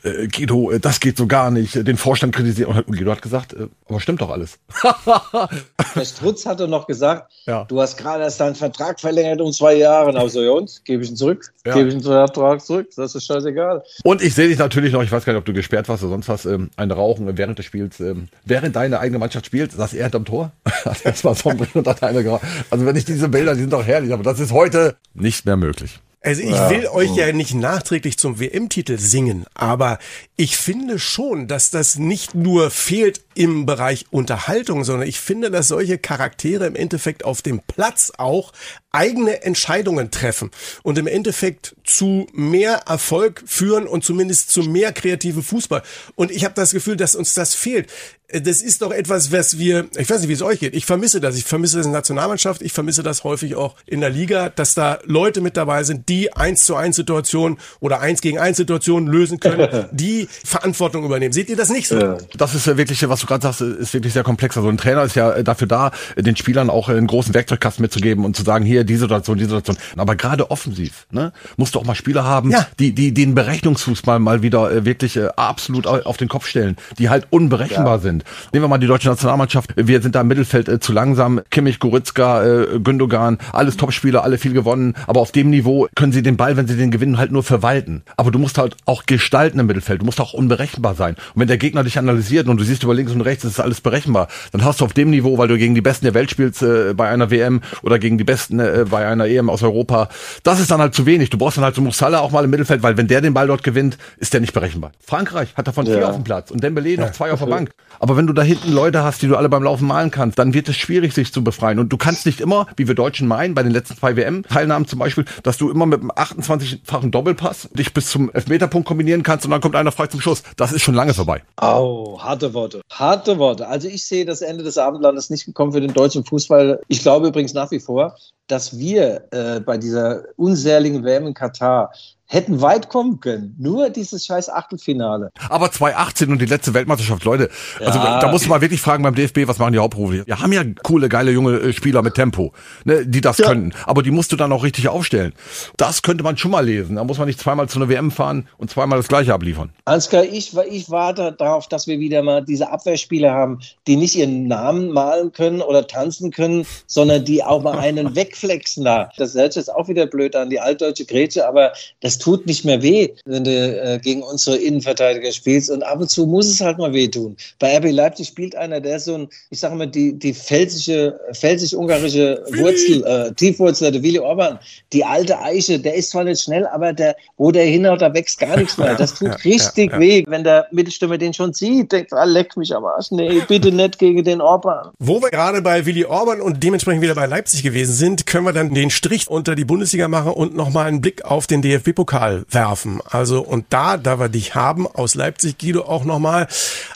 äh, Guido, äh, das geht so gar nicht. Den Vorstand kritisiert und Guido hat gesagt, äh, aber stimmt doch alles. Der Strutz hatte noch gesagt, Ja. du hast gerade erst deinen Vertrag verlängert um zwei Jahre. Und so, ja und? Gebe ich ihn zurück? Ja. Gebe ich den Vertrag zurück? Das ist scheißegal. Und ich sehe dich natürlich noch, ich weiß gar nicht, ob du gesperrt warst oder sonst was, ähm, ein Rauchen während des Spiels, ähm, während deine eigene Mannschaft spielt, saß er hinterm Tor. das war so ein Brill und hat eine geraucht. Also wenn ich diese Bilder, die sind doch herrlich, aber das ist heute nicht mehr möglich. Also ich will euch ja nicht nachträglich zum WM-Titel singen, aber ich finde schon, dass das nicht nur fehlt im Bereich Unterhaltung, sondern ich finde, dass solche Charaktere im Endeffekt auf dem Platz auch eigene Entscheidungen treffen und im Endeffekt zu mehr Erfolg führen und zumindest zu mehr kreativen Fußball. Und ich habe das Gefühl, dass uns das fehlt. Das ist doch etwas, was wir, ich weiß nicht, wie es euch geht. Ich vermisse das. Ich vermisse das in der Nationalmannschaft. Ich vermisse das häufig auch in der Liga, dass da Leute mit dabei sind, die eins zu eins Situationen oder eins gegen eins Situationen lösen können, die Verantwortung übernehmen. Seht ihr das nicht so? Das ist ja wirklich, was du gerade sagst, ist wirklich sehr komplex. Also ein Trainer ist ja dafür da, den Spielern auch einen großen Werkzeugkasten mitzugeben und zu sagen, hier, die Situation, die Situation. Aber gerade offensiv, ne, musst du auch mal Spieler haben, Ja. die, die den Berechnungsfußball mal wieder äh, wirklich äh, absolut au- auf den Kopf stellen, die halt unberechenbar sind. Nehmen wir mal die deutsche Nationalmannschaft. Wir sind da im Mittelfeld äh, zu langsam. Kimmich, Goretzka, äh, Gündogan, alles Topspieler, alle viel gewonnen. Aber auf dem Niveau können sie den Ball, wenn sie den gewinnen, halt nur verwalten. Aber du musst halt auch gestalten im Mittelfeld. Du musst auch unberechenbar sein. Und wenn der Gegner dich analysiert und du siehst über links und rechts, das ist alles berechenbar, dann hast du auf dem Niveau, weil du gegen die Besten der Welt spielst äh, bei einer WM oder gegen die Besten äh, bei einer EM aus Europa, das ist dann halt zu wenig. Du brauchst dann halt so Musala auch mal im Mittelfeld, weil wenn der den Ball dort gewinnt, ist der nicht berechenbar. Frankreich hat davon vier Ja. auf dem Platz und Dembele noch zwei auf der Bank. Aber wenn du da hinten Leute hast, die du alle beim Laufen malen kannst, dann wird es schwierig, sich zu befreien. Und du kannst nicht immer, wie wir Deutschen meinen, bei den letzten zwei WM-Teilnahmen zum Beispiel, dass du immer mit einem 28-fachen Doppelpass dich bis zum Elfmeterpunkt kombinieren kannst und dann kommt einer frei zum Schuss. Das ist schon lange vorbei. Au, harte Worte. Harte Worte. Also ich sehe das Ende des Abendlandes nicht gekommen für den deutschen Fußball. Ich glaube übrigens nach wie vor, dass wir äh, bei dieser unsägligen WM in Katar hätten weit kommen können. Nur dieses scheiß Achtelfinale. Aber 2018 und die letzte Weltmeisterschaft, Leute, also Ja. da musst du mal wirklich fragen beim DFB, was machen die Hauptberufe? Wir haben ja coole, geile junge äh, Spieler mit Tempo, ne, die das können. Aber die musst du dann auch richtig aufstellen. Das könnte man schon mal lesen. Da muss man nicht zweimal zu einer WM fahren und zweimal das gleiche abliefern. Ansgar, ich, ich warte darauf, dass wir wieder mal diese Abwehrspieler haben, die nicht ihren Namen malen können oder tanzen können, sondern die auch mal einen wegflexen da. Das hört sich jetzt auch wieder blöd an, die altdeutsche Grätsche, aber das tut nicht mehr weh, wenn du äh, gegen unsere Innenverteidiger spielst. Und ab und zu muss es halt mal wehtun. Bei RB Leipzig spielt einer, der ist so ein, ich sage mal, die, die pfälzische, pfälzisch-ungarische Wurzel, äh, Tiefwurzel, der Willi Orban, die alte Eiche, der ist zwar nicht schnell, aber der, wo der hinhaut, da wächst gar nichts mehr. Das tut richtig weh, wenn der Mittelstürmer den schon sieht, denkt, ah, leck mich am Arsch. Nee, bitte nicht gegen den Orban. Wo wir gerade bei Willi Orban und dementsprechend wieder bei Leipzig gewesen sind, können wir dann den Strich unter die Bundesliga machen und nochmal einen Blick auf den DFB-Pokal werfen. Also und da, da wir dich haben, aus Leipzig, Guido, auch nochmal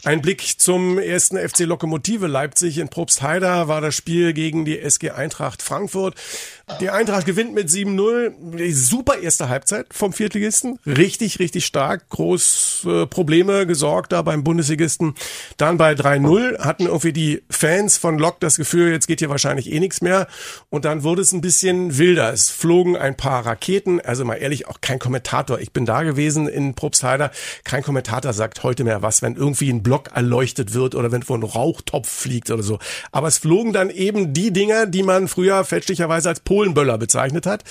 ein Blick zum ersten FC Lokomotive Leipzig. In Probstheida war das Spiel gegen die SG Eintracht Frankfurt. Die Eintracht gewinnt mit 7-0. Super erste Halbzeit vom Viertligisten. Richtig, richtig stark. Groß äh, Probleme gesorgt da beim Bundesligisten. Dann bei 3-0 hatten irgendwie die Fans von Lok das Gefühl, jetzt geht hier wahrscheinlich eh nichts mehr. Und dann wurde es ein bisschen wilder. Es flogen ein paar Raketen. Also mal ehrlich, auch kein Kommentator. Ich bin da gewesen in Probstheider. Kein Kommentator sagt heute mehr was, wenn irgendwie ein Block erleuchtet wird oder wenn wo ein Rauchtopf fliegt oder so. Aber es flogen dann eben die Dinger, die man früher fälschlicherweise als Polenböller bezeichnet hat.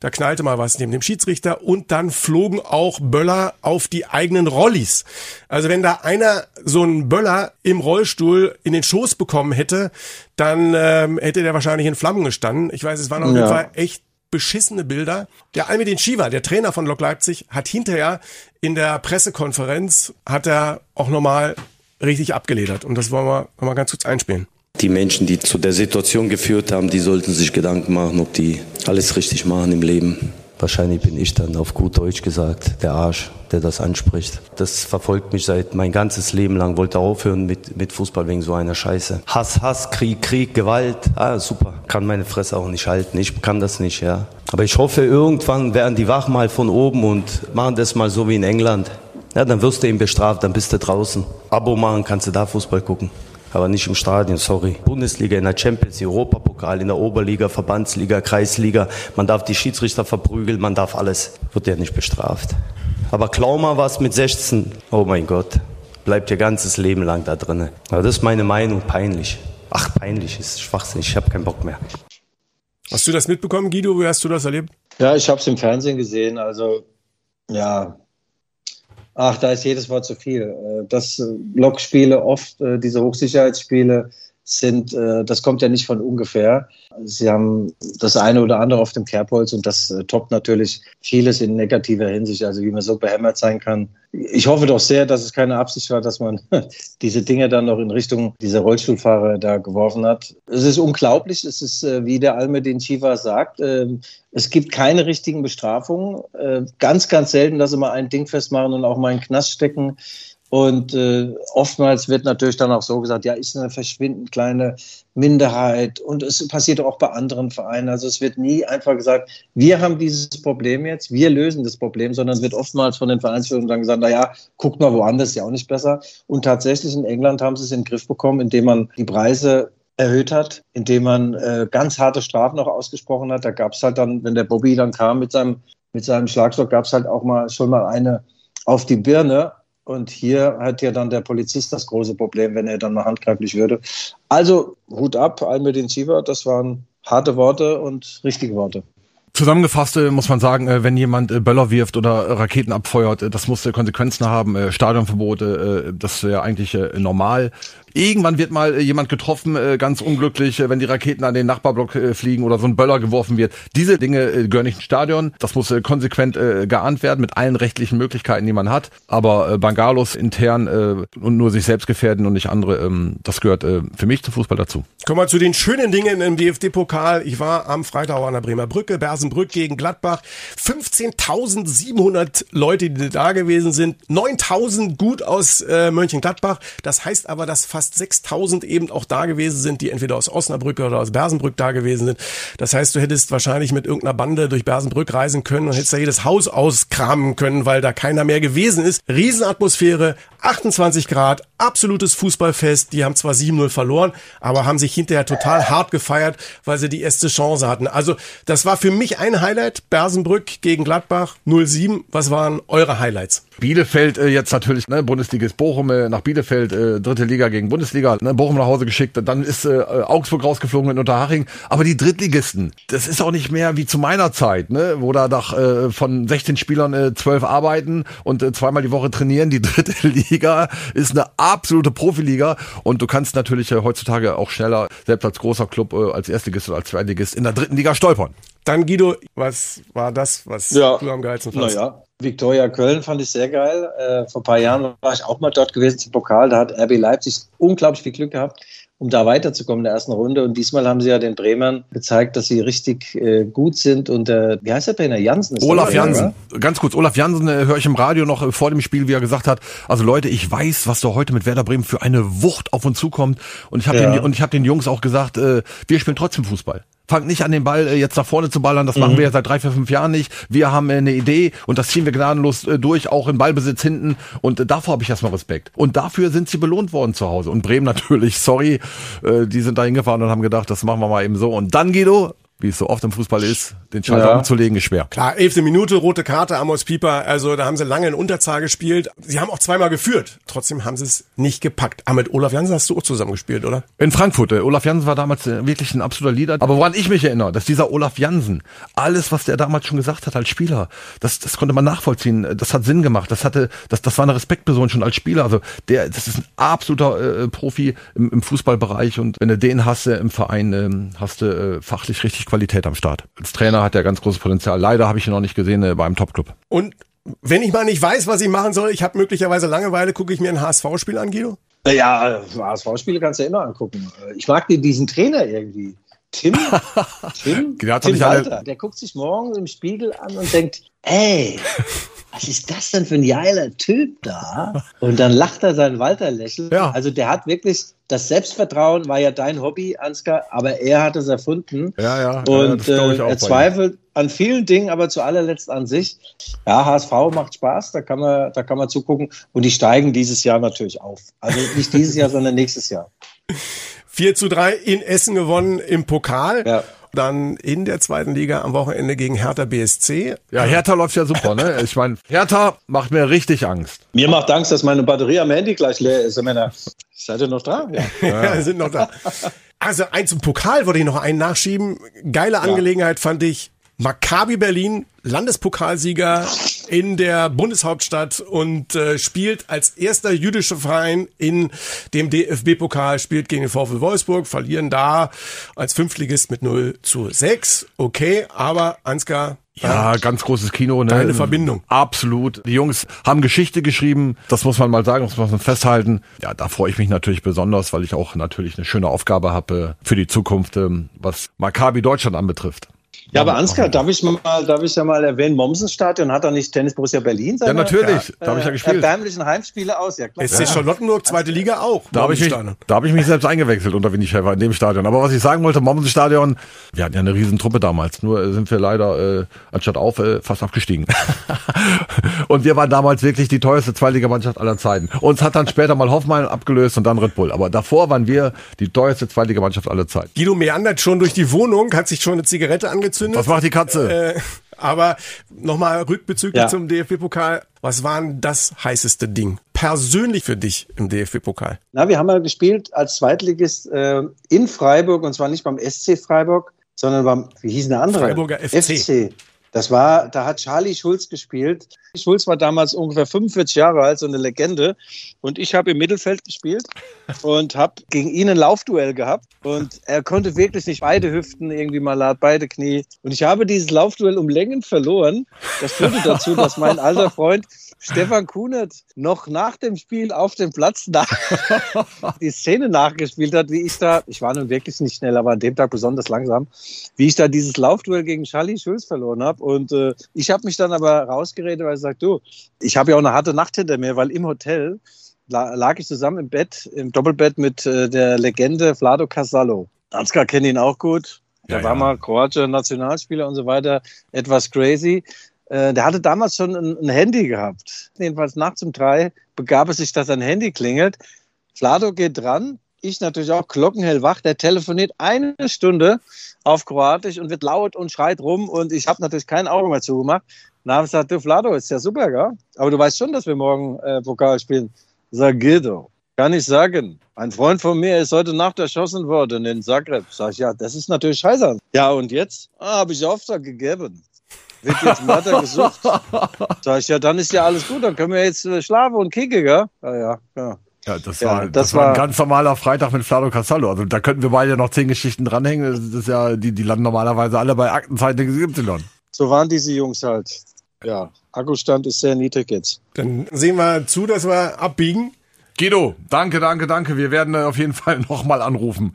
Da knallte mal was neben dem Schiedsrichter und dann flogen auch Böller auf die eigenen Rollis. Also wenn da einer so einen Böller im Rollstuhl in den Schoß bekommen hätte, dann ähm, hätte der wahrscheinlich in Flammen gestanden. Ich weiß, es waren auf jeden. Fall echt beschissene Bilder. Der Almedin Shiva, der Trainer von Lok Leipzig, hat hinterher in der Pressekonferenz hat er auch nochmal richtig abgeledert. Und das wollen wir noch mal ganz kurz einspielen. Die Menschen, die zu der Situation geführt haben, die sollten sich Gedanken machen, ob die alles richtig machen im Leben. Wahrscheinlich bin ich dann auf gut Deutsch gesagt der Arsch, der das anspricht. Das verfolgt mich seit mein ganzes Leben lang. Wollte aufhören mit, mit Fußball wegen so einer Scheiße. Hass, Hass, Krieg, Krieg, Gewalt. Ah, super. Kann meine Fresse auch nicht halten. Ich kann das nicht, ja. Aber ich hoffe, irgendwann werden die wach mal von oben und machen das mal so wie in England. Ja, dann wirst du eben bestraft, dann bist du draußen. Abo machen, kannst du da Fußball gucken. Aber nicht im Stadion, sorry. Bundesliga, in der Champions, Europapokal, in der Oberliga, Verbandsliga, Kreisliga. Man darf die Schiedsrichter verprügeln, man darf alles. Wird ja nicht bestraft. Aber klau mal was mit 16. Oh mein Gott. Bleibt ihr ganzes Leben lang da drin. Aber das ist meine Meinung, peinlich. Ach, peinlich ist schwachsinnig. Ich habe keinen Bock mehr. Hast du das mitbekommen, Guido? Wie hast du das erlebt? Ja, ich habe es im Fernsehen gesehen. Also, ja. Ach, da ist jedes Wort zu viel. Äh, das äh, Lokspiele oft, äh, diese Hochsicherheitsspiele, sind, äh, das kommt ja nicht von ungefähr. Sie haben das eine oder andere auf dem Kerbholz und das äh, toppt natürlich vieles in negativer Hinsicht, also wie man so behämmert sein kann. Ich hoffe doch sehr, dass es keine Absicht war, dass man diese Dinge dann noch in Richtung dieser Rollstuhlfahrer da geworfen hat. Es ist unglaublich, es ist, äh, wie der Almedin Chiva sagt, äh, es gibt keine richtigen Bestrafungen. Äh, ganz, ganz selten, dass sie mal ein Ding festmachen und auch mal in den Knast stecken. Und äh, oftmals wird natürlich dann auch so gesagt, ja, ist eine verschwindend kleine Minderheit. Und es passiert auch bei anderen Vereinen. Also es wird nie einfach gesagt, wir haben dieses Problem jetzt, wir lösen das Problem, sondern es wird oftmals von den Vereinsführungen dann gesagt, na ja, guckt mal woanders, ist ja auch nicht besser. Und tatsächlich in England haben sie es in den Griff bekommen, indem man die Preise erhöht hat, indem man äh, ganz harte Strafen auch ausgesprochen hat. Da gab es halt dann, wenn der Bobby dann kam mit seinem, mit seinem Schlagstock, gab es halt auch mal schon mal eine auf die Birne. Und hier hat ja dann der Polizist das große Problem, wenn er dann mal handgreiflich würde. Also Hut ab, Almedin Siva, das waren harte Worte und richtige Worte. Zusammengefasst äh, muss man sagen, äh, wenn jemand äh, Böller wirft oder Raketen abfeuert, das muss Konsequenzen haben. Stadionverbote, das wäre eigentlich normal. Irgendwann wird mal jemand getroffen, ganz unglücklich, wenn die Raketen an den Nachbarblock fliegen oder so ein Böller geworfen wird. Diese Dinge gehören nicht ins Stadion. Das muss konsequent geahnt werden mit allen rechtlichen Möglichkeiten, die man hat. Aber Bangalos intern und nur sich selbst gefährden und nicht andere, ähm, das gehört für mich zum Fußball dazu. Kommen wir zu den schönen Dingen im DFB-Pokal. Ich war am Freitag an der Bremer Brücke, Bersenbrück gegen Gladbach. 15.700 Leute, die da gewesen sind. 9.000 gut aus äh, Mönchengladbach. Das heißt aber, dass fast 6.000 eben auch da gewesen sind, die entweder aus Osnabrück oder aus Bersenbrück da gewesen sind. Das heißt, du hättest wahrscheinlich mit irgendeiner Bande durch Bersenbrück reisen können und hättest da jedes Haus auskramen können, weil da keiner mehr gewesen ist. Riesenatmosphäre, 28 Grad, absolutes Fußballfest. Die haben zwar 7-0 verloren, aber haben sich hinterher total hart gefeiert, weil sie die erste Chance hatten. Also das war für mich ein Highlight. Bersenbrück gegen Gladbach 0-7. Was waren eure Highlights? Bielefeld äh, jetzt natürlich, ne, Bundesliga ist Bochum äh, nach Bielefeld, äh, dritte Liga gegen Bundesliga, ne, Bochum nach Hause geschickt, dann ist äh, Augsburg rausgeflogen in Unterhaching. Aber die Drittligisten, das ist auch nicht mehr wie zu meiner Zeit, ne, wo da nach, äh, von 16 Spielern äh, 12 arbeiten und äh, zweimal die Woche trainieren. Die dritte Liga ist eine absolute Profiliga und du kannst natürlich äh, heutzutage auch schneller, selbst als großer Club, äh, als Erstligist oder als Zweitligist in der dritten Liga stolpern. Dann Guido, was war das, was ja. du am geilsten fandst? Naja, Viktoria Köln fand ich sehr geil. Äh, vor ein paar Jahren war ich auch mal dort gewesen zum Pokal. Da hat RB Leipzig unglaublich viel Glück gehabt, um da weiterzukommen in der ersten Runde. Und diesmal haben sie ja den Bremern gezeigt, dass sie richtig äh, gut sind. Und äh, wie heißt der Trainer? Jansen? Olaf Jansen. Ganz kurz, Olaf Jansen äh, höre ich im Radio noch äh, vor dem Spiel, wie er gesagt hat, also Leute, ich weiß, was da heute mit Werder Bremen für eine Wucht auf uns zukommt. Und ich habe ja. den, und ich hab den Jungs auch gesagt, äh, wir spielen trotzdem Fußball fangt nicht an den Ball äh, jetzt nach vorne zu ballern, das mhm. machen wir ja seit drei, vier, fünf Jahren nicht. Wir haben äh, eine Idee und das ziehen wir gnadenlos äh, durch, auch im Ballbesitz hinten und äh, davor habe ich erstmal Respekt. Und dafür sind sie belohnt worden zu Hause. Und Bremen natürlich, sorry, äh, die sind da hingefahren und haben gedacht, das machen wir mal eben so. Und dann, Guido, wie es so oft im Fußball ist, den Schalter ja. umzulegen ist schwer. Klar, elfte Minute, rote Karte, Amos Pieper, also da haben sie lange in Unterzahl gespielt. Sie haben auch zweimal geführt, trotzdem haben sie es nicht gepackt. Aber mit Olaf Jansen hast du auch zusammen gespielt, oder? In Frankfurt. Äh, Olaf Jansen war damals äh, wirklich ein absoluter Leader. Aber woran ich mich erinnere, dass dieser Olaf Jansen, alles, was der damals schon gesagt hat als Spieler, das, das konnte man nachvollziehen, das hat Sinn gemacht, das hatte, das, das war eine Respektperson schon als Spieler. Also der, das ist ein absoluter äh, Profi im, im Fußballbereich und wenn du den hast äh, im Verein, äh, hast du äh, fachlich richtig Qualität am Start. Als Trainer hat er ganz großes Potenzial. Leider habe ich ihn noch nicht gesehen äh, beim Topclub. Und wenn ich mal nicht weiß, was ich machen soll, ich habe möglicherweise Langeweile, gucke ich mir ein HSV-Spiel an, Guido? Ja, HSV-Spiele kannst du ja immer angucken. Ich mag diesen Trainer irgendwie. Tim, Tim, der, Tim Walter, der guckt sich morgen im Spiegel an und denkt, ey, was ist das denn für ein geiler Typ da? Und dann lacht er sein Walter-Lächeln. Ja. Also der hat wirklich, das Selbstvertrauen war ja dein Hobby, Ansgar, aber er hat es erfunden. Ja, ja. Und ja, äh, er zweifelt an vielen Dingen, aber zu allerletzt an sich. Ja, HSV macht Spaß, da kann man, da kann man zugucken. Und die steigen dieses Jahr natürlich auf. Also nicht dieses Jahr, sondern nächstes Jahr. 4 zu 3 in Essen gewonnen im Pokal. Ja. Dann in der zweiten Liga am Wochenende gegen Hertha BSC. Ja, Hertha läuft ja super, ne? Ich meine, Hertha macht mir richtig Angst. Mir macht Angst, dass meine Batterie am Handy gleich leer ist, Männer. Seid ihr noch da? Ja. Ja, sind noch da. Also eins im Pokal wollte ich noch einen nachschieben. Geile Angelegenheit fand ich. Maccabi Berlin, Landespokalsieger in der Bundeshauptstadt und äh, spielt als erster jüdischer Verein in dem DFB-Pokal, spielt gegen den VfL Wolfsburg, verlieren da als Fünftligist mit 0 zu 6. Okay, aber Ansgar, Ja, ganz großes Kino. Ne? Geile Verbindung. Absolut. Die Jungs haben Geschichte geschrieben. Das muss man mal sagen, das muss man festhalten. Ja, da freue ich mich natürlich besonders, weil ich auch natürlich eine schöne Aufgabe habe für die Zukunft, ähm, was Maccabi Deutschland anbetrifft. Ja, aber Ansgar, darf ich mal, darf ich ja mal erwähnen, Mommsenstadion hat da nicht Tennis Borussia Berlin seine Ja, natürlich. Da habe ich ja gespielt. erbärmlichen Heimspiele aus, ja klar. SC Charlottenburg, zweite Liga auch. Da habe ich, mich, da hab ich mich selbst eingewechselt unter Winnie Schäfer in dem Stadion. Aber was ich sagen wollte, Mommsen-Stadion, wir hatten ja eine riesen Truppe damals. Nur äh, sind wir leider, äh, anstatt auf, äh, fast abgestiegen. und wir waren damals wirklich die teuerste Zweitligamannschaft aller Zeiten. Uns hat dann später mal Hoffmann abgelöst und dann Red Bull. Aber davor waren wir die teuerste Zweitligamannschaft aller Zeiten. Guido meandert schon durch die Wohnung, hat sich schon eine Zigarette angezündet. Was macht die Katze? Äh, aber nochmal rückbezüglich Ja. zum DFB-Pokal. Was war denn das heißeste Ding persönlich für dich im DFB-Pokal? Na, wir haben ja gespielt als Zweitligist äh, in Freiburg und zwar nicht beim SC Freiburg, sondern beim, wie hieß der andere? Freiburger FC. Das war, da hat Charlie Schulz gespielt. Schulz war damals ungefähr 45 Jahre alt, so eine Legende. Und ich habe im Mittelfeld gespielt und habe gegen ihn ein Laufduell gehabt. Und er konnte wirklich nicht beide Hüften irgendwie mal hat, beide Knie. Und ich habe dieses Laufduell um Längen verloren. Das führte dazu, dass mein alter Freund Stefan Kunert noch nach dem Spiel auf dem Platz die Szene nachgespielt hat, wie ich da, ich war nun wirklich nicht schnell, aber an dem Tag besonders langsam, wie ich da dieses Laufduell gegen Charlie Schulz verloren habe. Und äh, ich habe mich dann aber rausgeredet, weil ich sage, du, ich habe ja auch eine harte Nacht hinter mir, weil im Hotel la lag ich zusammen im Bett, im Doppelbett mit äh, der Legende Vlado Casallo. Ansgar kennt ihn auch gut. Der Ja, war ja. mal kroatischer Nationalspieler und so weiter. Etwas crazy. Äh, der hatte damals schon ein, ein Handy gehabt. Jedenfalls nachts um drei begab es sich, dass sein Handy klingelt. Vlado geht dran. Ich natürlich auch glockenhell wach. Der telefoniert eine Stunde auf Kroatisch und wird laut und schreit rum. Und ich habe natürlich kein Auge mehr zugemacht. Dann habe ich gesagt, du Vlado, ist ja super, gell? Aber du weißt schon, dass wir morgen äh, Pokal spielen. Sag Guido, kann ich sagen. Ein Freund von mir ist heute Nacht erschossen worden in Zagreb. Sag ich, ja, das ist natürlich scheiße. Ja, und jetzt? Ah, habe ich Auftrag gegeben. Wird jetzt Mörder gesucht. Sag ich, ja, dann ist ja alles gut. Dann können wir jetzt äh, schlafen und kicken, gell? Ja, ja, ja. Ja, das, Ja, war, das, das war ein ganz normaler Freitag mit Flado Casallo. Also da könnten wir beide noch zehn Geschichten dranhängen. Das ist ja, die, die landen normalerweise alle bei Aktenzeichen XY. So waren diese Jungs halt. Ja, Akkustand ist sehr niedrig jetzt. Dann sehen wir zu, dass wir abbiegen. Guido, danke, danke, danke. Wir werden auf jeden Fall nochmal anrufen.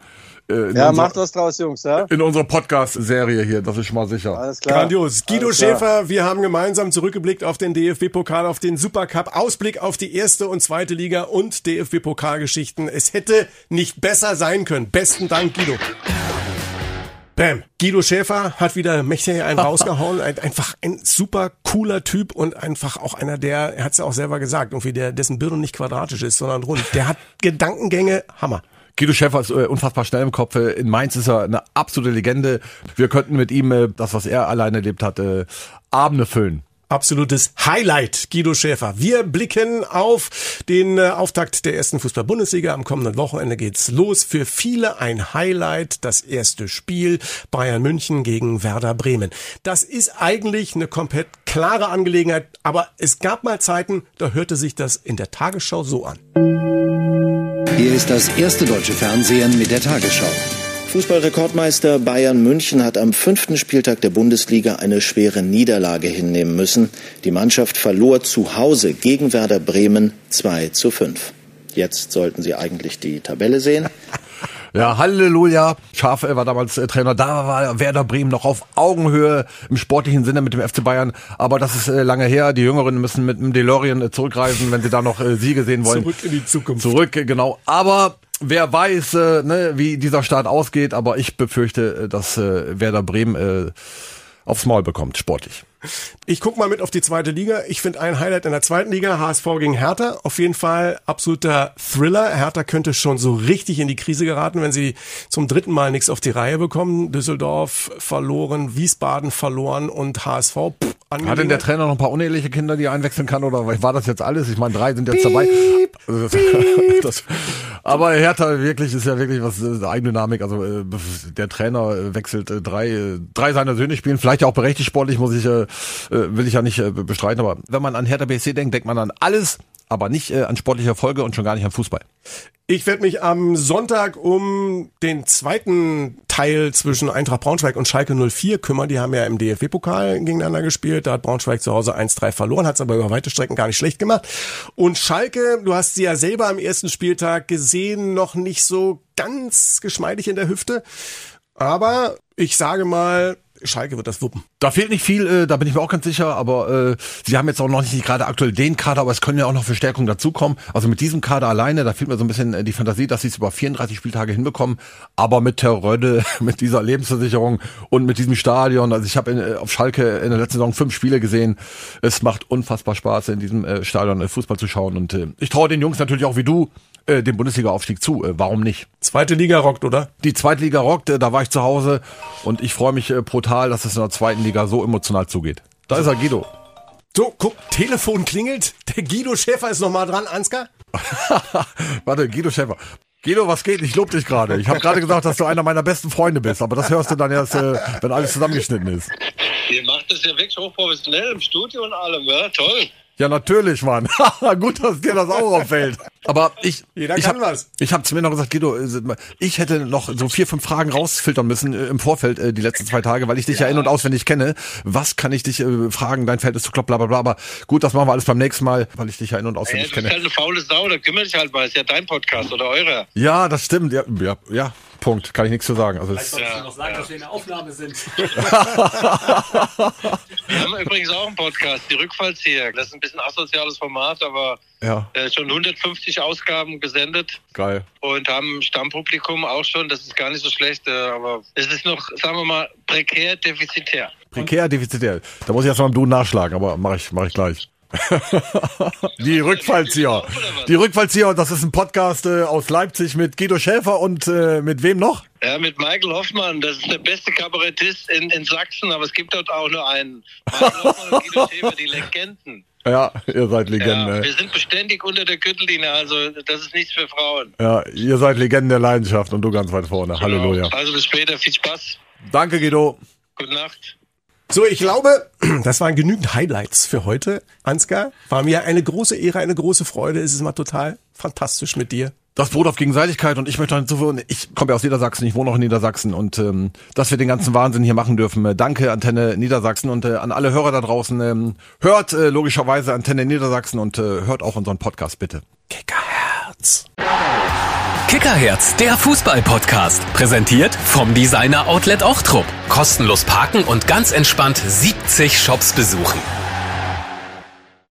Äh, in Ja, unserer- macht was draus, Jungs, ja? In unserer Podcast-Serie hier, das ist schon mal sicher. Alles klar. Grandios. Guido Alles klar. Schäfer, wir haben gemeinsam zurückgeblickt auf den DFB-Pokal, auf den Supercup, Ausblick auf die erste und zweite Liga und DFB-Pokalgeschichten. Es hätte nicht besser sein können. Besten Dank, Guido. Bam. Guido Schäfer hat wieder mächtig einen rausgehauen. Ein, einfach ein super cooler Typ und einfach auch einer, der, er hat es ja auch selber gesagt, irgendwie der, dessen Birne nicht quadratisch ist, sondern rund. Der hat Gedankengänge, Hammer. Guido Schäfer ist äh, unfassbar schnell im Kopf. In Mainz ist er eine absolute Legende. Wir könnten mit ihm äh, das, was er alleine erlebt hat, äh, Abende füllen. Absolutes Highlight, Guido Schäfer. Wir blicken auf den äh, Auftakt der ersten Fußball-Bundesliga. Am kommenden Wochenende geht's los. Für viele ein Highlight, das erste Spiel Bayern München gegen Werder Bremen. Das ist eigentlich eine komplett klare Angelegenheit, aber es gab mal Zeiten, da hörte sich das in der Tagesschau so an. Hier ist das erste deutsche Fernsehen mit der Tagesschau. Fußballrekordmeister Bayern München hat am fünften Spieltag der Bundesliga eine schwere Niederlage hinnehmen müssen. Die Mannschaft verlor zu Hause gegen Werder Bremen 2 zu 5. Jetzt sollten Sie eigentlich die Tabelle sehen. Ja, Halleluja. Schaf war damals äh, Trainer. Da war Werder Bremen noch auf Augenhöhe im sportlichen Sinne mit dem FC Bayern. Aber das ist äh, lange her. Die Jüngeren müssen mit dem DeLorean äh, zurückreisen, wenn sie da noch äh, Siege sehen wollen. Zurück in die Zukunft. Zurück, äh, genau. Aber wer weiß, äh, ne, wie dieser Start ausgeht. Aber ich befürchte, äh, dass äh, Werder Bremen äh, aufs Maul bekommt, sportlich. Ich guck mal mit auf die zweite Liga. Ich finde ein Highlight in der zweiten Liga, HSV gegen Hertha. Auf jeden Fall absoluter Thriller. Hertha könnte schon so richtig in die Krise geraten, wenn sie zum dritten Mal nichts auf die Reihe bekommen. Düsseldorf verloren, Wiesbaden verloren und HSV. Pff, Hat denn der Trainer noch ein paar uneheliche Kinder, die er einwechseln kann oder war das jetzt alles? Ich meine, drei sind jetzt dabei. das, aber Hertha wirklich ist ja wirklich was äh, Eigendynamik. Also äh, der Trainer äh, wechselt äh, drei, äh, drei seiner Söhne spielen, vielleicht auch berechtigt sportlich, muss ich äh, will ich ja nicht äh, bestreiten, aber wenn man an Hertha BSC denkt, denkt man an alles, aber nicht äh, an sportliche Erfolge und schon gar nicht an Fußball. Ich werde mich am Sonntag um den zweiten Teil zwischen Eintracht Braunschweig und Schalke 04 kümmern. Die haben ja im DFB-Pokal gegeneinander gespielt. Da hat Braunschweig zu Hause 1-3 verloren, hat es aber über weite Strecken gar nicht schlecht gemacht. Und Schalke, du hast sie ja selber am ersten Spieltag gesehen, noch nicht so ganz geschmeidig in der Hüfte. Aber ich sage mal, Schalke wird das wuppen. Da fehlt nicht viel, äh, da bin ich mir auch ganz sicher, aber äh, sie haben jetzt auch noch nicht gerade aktuell den Kader, aber es können ja auch noch Verstärkungen dazukommen. Also mit diesem Kader alleine, da fehlt mir so ein bisschen äh, die Fantasie, dass sie es über 34 Spieltage hinbekommen, aber mit Terröde, mit dieser Lebensversicherung und mit diesem Stadion, also ich habe äh, auf Schalke in der letzten Saison fünf Spiele gesehen, es macht unfassbar Spaß, in diesem äh, Stadion äh, Fußball zu schauen und äh, ich traue den Jungs natürlich auch wie du, äh, dem Bundesliga-Aufstieg zu. Äh, warum nicht? Zweite Liga rockt, oder? Die zweite Liga rockt, äh, da war ich zu Hause und ich freue mich äh, brutal, dass es in der zweiten Liga so emotional zugeht. Da ist er, Guido. So, guck, Telefon klingelt. Der Guido Schäfer ist noch mal dran, Ansgar. Warte, Guido Schäfer. Guido, was geht? Ich lob dich gerade. Ich habe gerade gesagt, dass du einer meiner besten Freunde bist, aber das hörst du dann erst, äh, wenn alles zusammengeschnitten ist. Ihr macht das ja wirklich hochprofessionell im Studio und allem, ja? Toll. Ja, natürlich, Mann. Gut, dass dir das auch auffällt. Aber ich, Jeder ich kann hab, was. Ich habe zu mir noch gesagt, Guido, äh, ich hätte noch so vier, fünf Fragen rausfiltern müssen äh, im Vorfeld äh, die letzten zwei Tage, weil ich dich ja, in- und auswendig kenne. Was kann ich dich äh, fragen? Dein Feld ist zu klopp, bla bla bla. Aber gut, das machen wir alles beim nächsten Mal, weil ich dich ja in- und Ja, auswendig du bist kenne. halt eine faule Sau, da kümmere dich halt mal. Ist ja dein Podcast oder eurer. Ja, das stimmt. Ja, ja, ja, Punkt. Kann ich nichts zu sagen. Also es, Ja, noch sagen, dass wir in der Aufnahme sind. Wir haben übrigens auch einen Podcast, die Rückfallzieher. Das ist ein bisschen asoziales Format, aber ja, äh, schon 150 Ausgaben gesendet geil. und haben Stammpublikum auch schon. Das ist gar nicht so schlecht, äh, aber es ist noch, sagen wir mal, prekär defizitär. Prekär, defizitär. Da muss ich erst mal im Du nachschlagen, aber mache ich, mach ich gleich. Die Rückfallzieher. Die Rückfallzieher, das ist ein Podcast äh, aus Leipzig mit Guido Schäfer und äh, mit wem noch? Ja, mit Michael Hoffmann, das ist der beste Kabarettist in, in Sachsen, aber es gibt dort auch nur einen. Michael Hoffmann und Guido Schäfer, die Legenden. Ja, ihr seid Legenden. Ja, wir sind beständig unter der Gürtellinie, also das ist nichts für Frauen. Ja, ihr seid Legenden der Leidenschaft und du ganz weit vorne. Halleluja. Also bis später, viel Spaß, Danke, Guido. gute Nacht. So, ich glaube, das waren genügend Highlights für heute. Ansgar, war mir eine große Ehre, eine große Freude. Es ist mal total fantastisch mit dir. Das beruht auf Gegenseitigkeit und ich möchte hinzufügen, ich komme ja aus Niedersachsen, ich wohne auch in Niedersachsen und ähm, dass wir den ganzen Wahnsinn hier machen dürfen. Äh, danke Antenne Niedersachsen und äh, an alle Hörer da draußen. Ähm, hört äh, logischerweise Antenne Niedersachsen und äh, hört auch unseren Podcast bitte. Kickerherz. Kickerherz, der Fußball-Podcast. Präsentiert vom Designer Outlet Ochtrup. Kostenlos parken und ganz entspannt 70 Shops besuchen.